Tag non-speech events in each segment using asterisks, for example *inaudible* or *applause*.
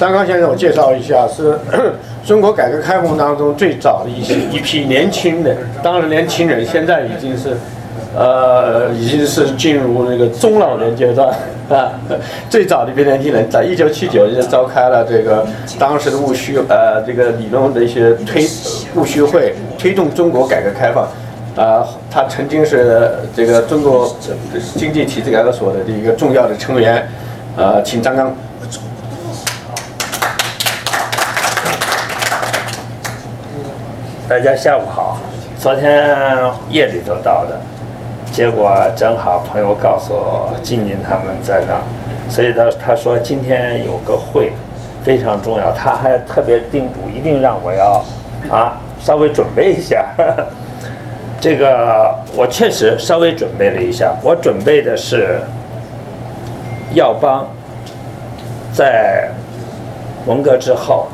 张刚先生，我介绍一下，是 *coughs* 中国改革开放当中最早的一些一批年轻人，当然年轻人现在已经是，呃，已经是进入那个中老年阶段啊。*laughs* 最早的一批年轻人，在一九七九年召开了这个当时的务虚呃这个理论的一些推务虚会，推动中国改革开放。啊，他曾经是这个中国经济体制改革所的一个重要的成员。呃，请张刚。大家下午好，昨天夜里头到的，结果正好朋友告诉我静静他们在那，所以他他说今天有个会，非常重要，他还特别叮嘱一定让我要啊稍微准备一下。这个我确实稍微准备了一下，我准备的是耀邦在文革之后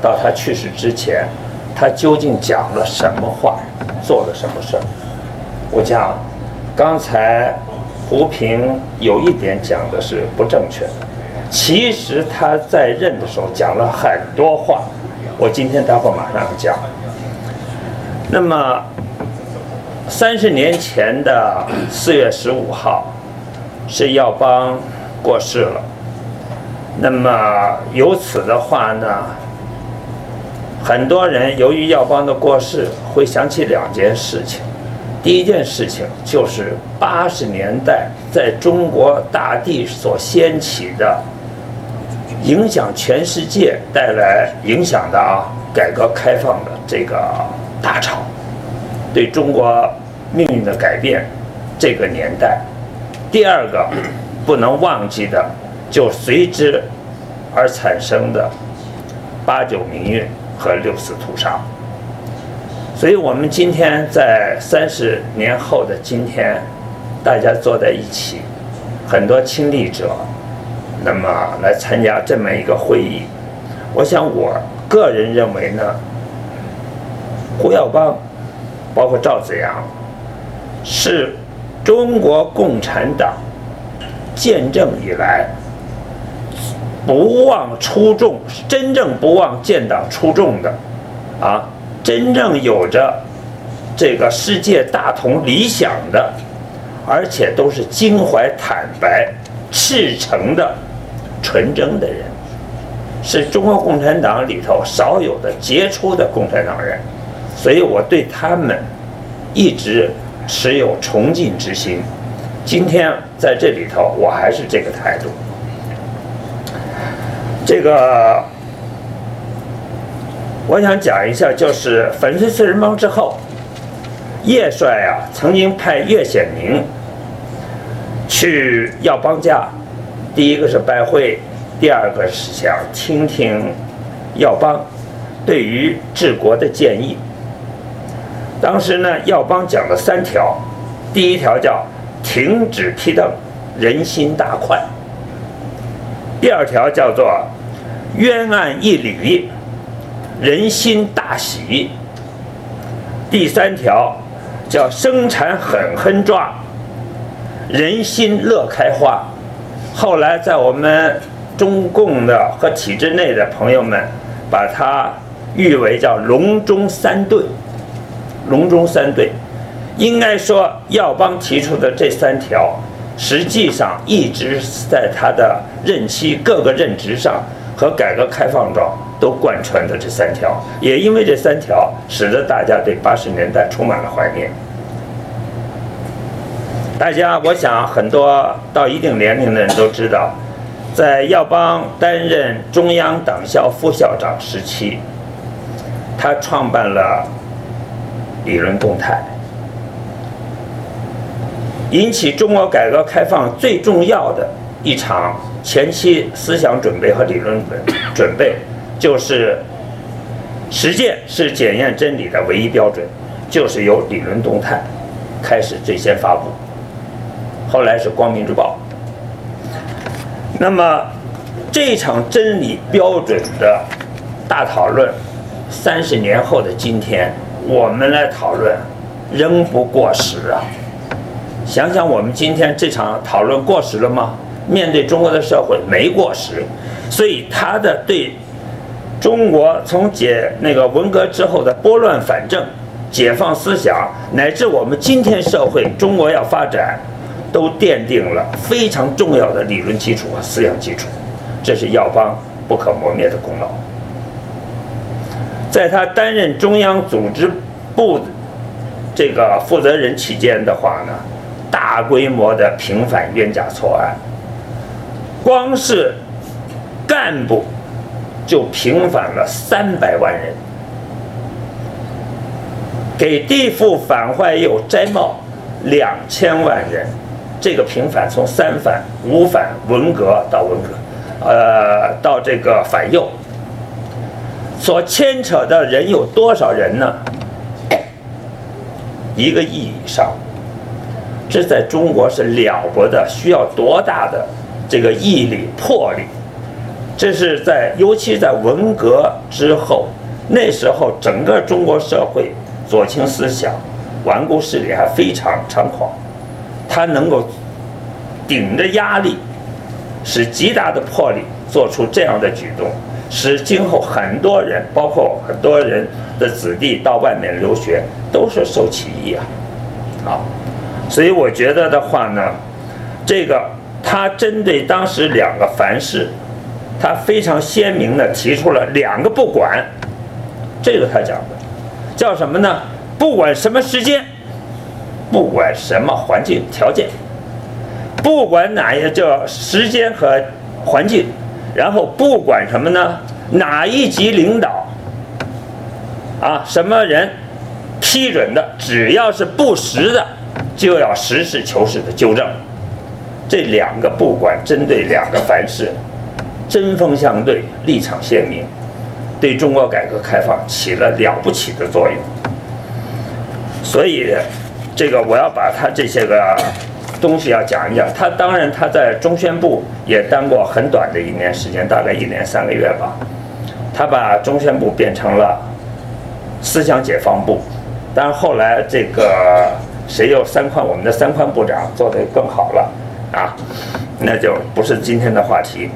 到他去世之前。他究竟讲了什么话，做了什么事儿？我讲，刚才胡平有一点讲的是不正确的。其实他在任的时候讲了很多话，我今天待会儿马上讲。那么，三十年前的四月十五号，是耀邦过世了。那么由此的话呢？很多人由于耀邦的过世，会想起两件事情。第一件事情就是八十年代在中国大地所掀起的，影响全世界、带来影响的啊，改革开放的这个大潮，对中国命运的改变，这个年代。第二个不能忘记的，就随之而产生的八九民运。和六四屠杀，所以我们今天在三十年后的今天，大家坐在一起，很多亲历者，那么来参加这么一个会议，我想我个人认为呢，胡耀邦，包括赵子阳，是中国共产党建政以来。不忘初衷，真正不忘建党初衷的，啊，真正有着这个世界大同理想的，而且都是襟怀坦白、赤诚的、纯真的人，是中国共产党里头少有的杰出的共产党人，所以我对他们一直持有崇敬之心。今天在这里头，我还是这个态度。这个，我想讲一下，就是粉碎四人帮之后，叶帅啊曾经派岳显明去耀邦家，第一个是拜会，第二个是想听听耀邦对于治国的建议。当时呢，耀邦讲了三条，第一条叫停止批邓，人心大快。第二条叫做冤案一捋，人心大喜。第三条叫生产狠狠抓，人心乐开花。后来在我们中共的和体制内的朋友们，把它誉为叫隆中三对。隆中三对，应该说耀邦提出的这三条。实际上一直在他的任期各个任职上和改革开放中都贯穿的这三条，也因为这三条，使得大家对八十年代充满了怀念。大家，我想很多到一定年龄的人都知道，在耀邦担任中央党校副校长时期，他创办了理论动态。引起中国改革开放最重要的一场前期思想准备和理论准准备，就是实践是检验真理的唯一标准，就是由理论动态开始最先发布，后来是光明日报。那么这场真理标准的大讨论，三十年后的今天，我们来讨论，仍不过时啊。想想我们今天这场讨论过时了吗？面对中国的社会没过时，所以他的对中国从解那个文革之后的拨乱反正、解放思想，乃至我们今天社会中国要发展，都奠定了非常重要的理论基础和思想基础，这是耀邦不可磨灭的功劳。在他担任中央组织部这个负责人期间的话呢，大规模的平反冤假错案，光是干部就平反了三百万人，给地富反坏右摘帽两千万人，这个平反从三反、五反、文革到文革，呃，到这个反右。所牵扯的人有多少人呢？一个亿以上，这在中国是了不得，需要多大的这个毅力、魄力？这是在，尤其在文革之后，那时候整个中国社会左倾思想、顽固势力还非常猖狂，他能够顶着压力，使极大的魄力做出这样的举动。使今后很多人，包括很多人的子弟到外面留学，都是受起义啊，啊，所以我觉得的话呢，这个他针对当时两个凡事，他非常鲜明的提出了两个不管，这个他讲的，叫什么呢？不管什么时间，不管什么环境条件，不管哪一叫时间和环境。然后不管什么呢？哪一级领导啊，什么人批准的，只要是不实的，就要实事求是的纠正。这两个不管针对两个凡事，针锋相对，立场鲜明，对中国改革开放起了了不起的作用。所以，这个我要把他这些个。东西要讲一讲，他当然他在中宣部也当过很短的一年时间，大概一年三个月吧。他把中宣部变成了思想解放部，但是后来这个谁又三宽我们的三宽部长做得更好了啊，那就不是今天的话题。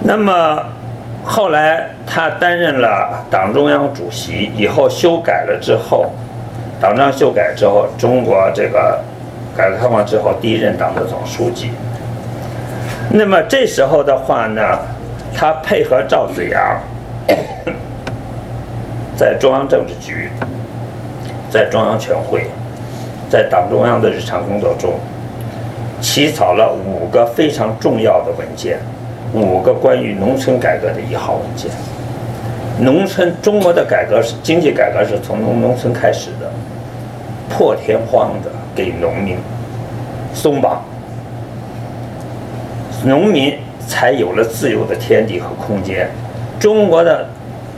那么后来他担任了党中央主席以后，修改了之后，党章修改之后，中国这个。改革开放之后，第一任党的总书记。那么这时候的话呢，他配合赵紫阳，*coughs* 在中央政治局、在中央全会、在党中央的日常工作中，起草了五个非常重要的文件，五个关于农村改革的一号文件。农村中国的改革是经济改革是从农农村开始的，破天荒的。给农民松绑，农民才有了自由的天地和空间。中国的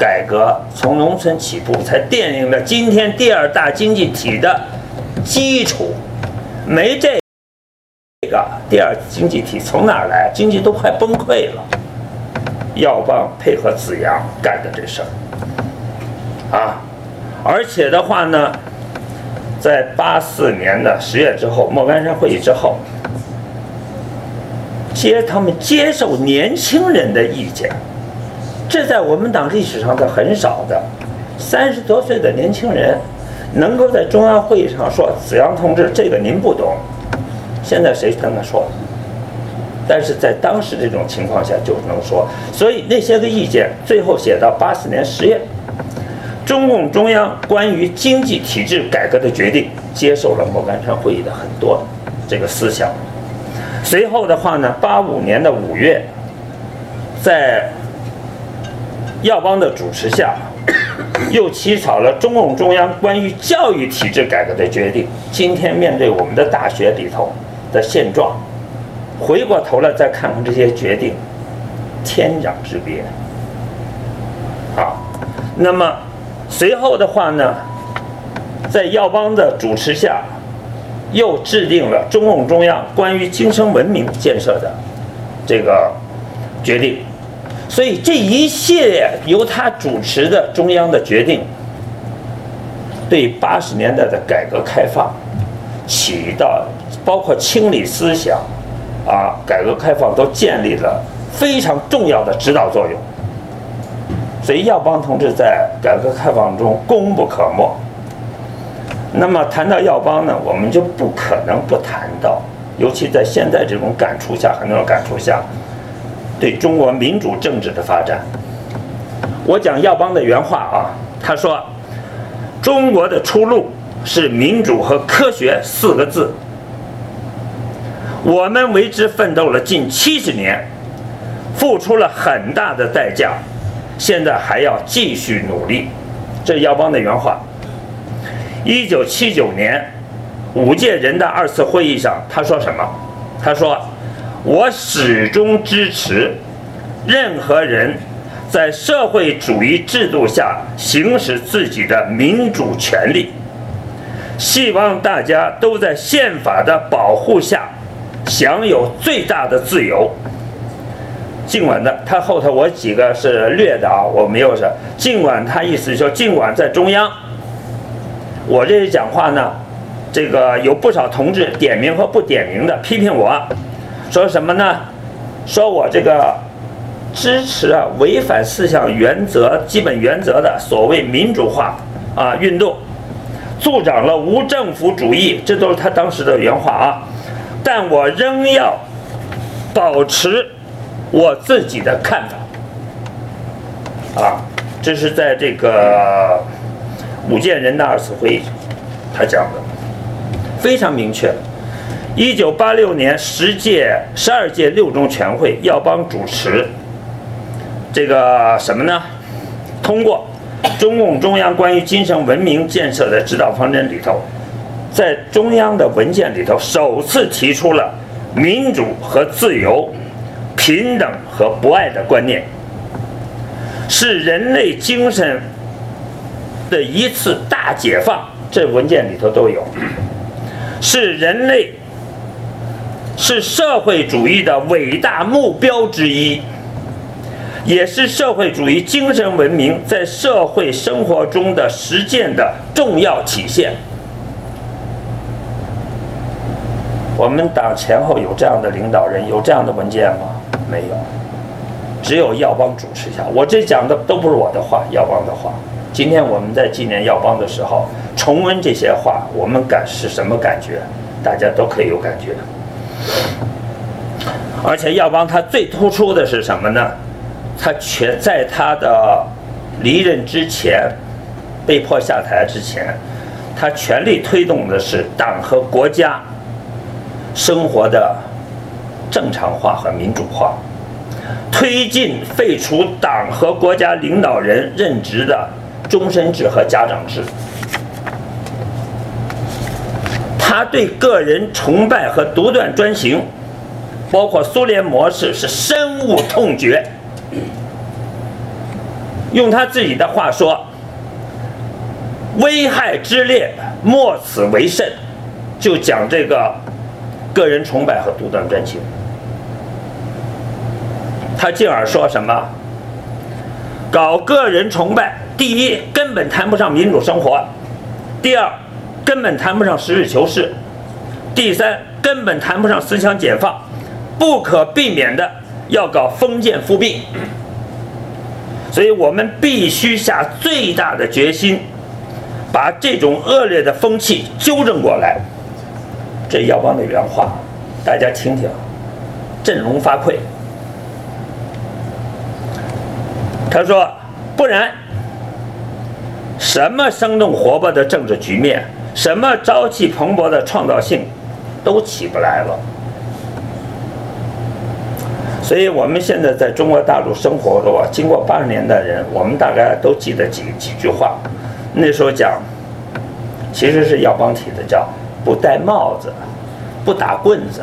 改革从农村起步，才奠定了今天第二大经济体的基础。没这个第二经济体从哪儿来？经济都快崩溃了。耀邦配合子阳干的这事儿啊，而且的话呢。在八四年的十月之后，莫干山会议之后，接他们接受年轻人的意见，这在我们党历史上是很少的。三十多岁的年轻人能够在中央会议上说：“子阳同志，这个您不懂。”现在谁跟他说？但是在当时这种情况下就能说，所以那些个意见最后写到八四年十月。中共中央关于经济体制改革的决定，接受了莫干山会议的很多这个思想。随后的话呢，八五年的五月，在耀邦的主持下，*coughs* 又起草了中共中央关于教育体制改革的决定。今天面对我们的大学里头的现状，回过头来再看看这些决定，天壤之别。好，那么。随后的话呢，在耀邦的主持下，又制定了中共中央关于精神文明建设的这个决定，所以这一系列由他主持的中央的决定，对八十年代的改革开放起到包括清理思想啊，改革开放都建立了非常重要的指导作用。所以耀邦同志在改革开放中功不可没。那么谈到耀邦呢，我们就不可能不谈到，尤其在现在这种感触下，很多感触下，对中国民主政治的发展。我讲耀邦的原话啊，他说：“中国的出路是民主和科学四个字。我们为之奋斗了近七十年，付出了很大的代价。”现在还要继续努力，这是耀邦的原话。一九七九年五届人大二次会议上，他说什么？他说：“我始终支持任何人在社会主义制度下行使自己的民主权利，希望大家都在宪法的保护下享有最大的自由。”尽管的，他后头我几个是略的啊，我没有是。尽管他意思说，尽管在中央，我这些讲话呢，这个有不少同志点名和不点名的批评我，说什么呢？说我这个支持啊违反四项原则、基本原则的所谓民主化啊运动，助长了无政府主义，这都是他当时的原话啊。但我仍要保持。我自己的看法，啊，这是在这个五届人大二次会议他讲的，非常明确。一九八六年十届、十二届六中全会，耀邦主持，这个什么呢？通过中共中央关于精神文明建设的指导方针里头，在中央的文件里头首次提出了民主和自由。平等和博爱的观念，是人类精神的一次大解放。这文件里头都有，是人类，是社会主义的伟大目标之一，也是社会主义精神文明在社会生活中的实践的重要体现。我们党前后有这样的领导人，有这样的文件吗？没有，只有耀邦主持下。我这讲的都不是我的话，耀邦的话。今天我们在纪念耀邦的时候，重温这些话，我们感是什么感觉？大家都可以有感觉。而且耀邦他最突出的是什么呢？他全在他的离任之前，被迫下台之前，他全力推动的是党和国家生活的。正常化和民主化，推进废除党和国家领导人任职的终身制和家长制。他对个人崇拜和独断专行，包括苏联模式，是深恶痛绝。用他自己的话说：“危害之烈，莫此为甚。”就讲这个个人崇拜和独断专行。他进而说什么？搞个人崇拜，第一根本谈不上民主生活，第二根本谈不上实事求是，第三根本谈不上思想解放，不可避免的要搞封建复辟。所以我们必须下最大的决心，把这种恶劣的风气纠正过来。这耀邦的原话，大家听听，振聋发聩。他说：“不然，什么生动活泼的政治局面，什么朝气蓬勃的创造性，都起不来了。所以，我们现在在中国大陆生活的，经过八十年代人，我们大概都记得几几句话。那时候讲，其实是耀邦提的，叫不戴帽子，不打棍子，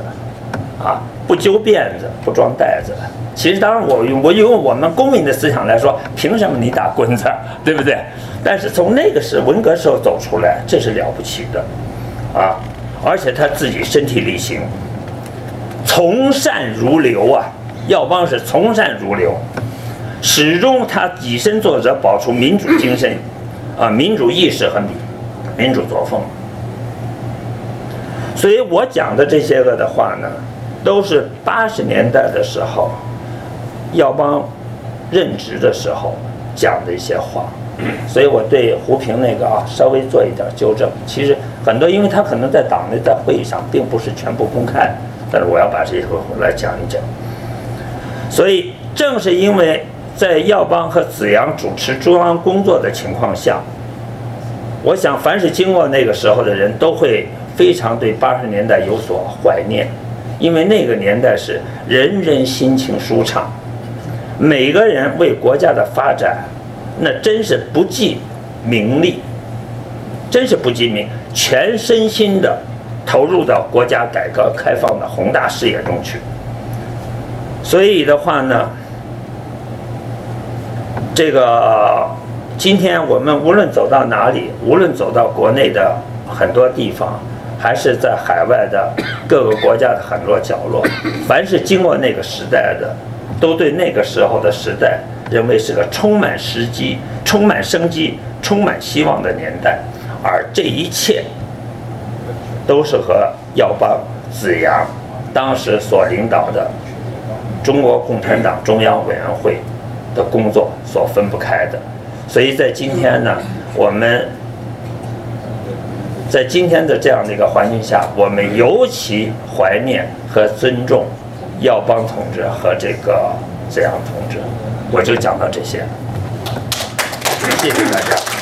啊，不揪辫子，不装袋子。”其实，当然，我我用我们公民的思想来说，凭什么你打棍子，对不对？但是从那个时文革时候走出来，这是了不起的，啊！而且他自己身体力行，从善如流啊！耀邦是从善如流，始终他以身作则，保持民主精神，啊，民主意识和民民主作风。所以我讲的这些个的话呢，都是八十年代的时候。耀邦任职的时候讲的一些话。所以我对胡平那个啊稍微做一点纠正。其实很多，因为他可能在党内在会议上并不是全部公开，但是我要把这些个来讲一讲。所以正是因为在耀邦和子阳主持中央工作的情况下，我想凡是经过那个时候的人都会非常对八十年代有所怀念，因为那个年代是人人心情舒畅，每个人为国家的发展。那真是不计名利，真是不计名，全身心的投入到国家改革开放的宏大事业中去。所以的话呢，这个今天我们无论走到哪里，无论走到国内的很多地方，还是在海外的各个国家的很多角落，*laughs* 凡是经过那个时代的，都对那个时候的时代。认为是个充满时机、充满生机、充满希望的年代，而这一切都是和耀邦、子阳当时所领导的中国共产党中央委员会的工作所分不开的。所以在今天呢，我们在今天的这样的一个环境下，我们尤其怀念和尊重耀邦同志和这个子阳同志。我就讲到这些，谢谢大家。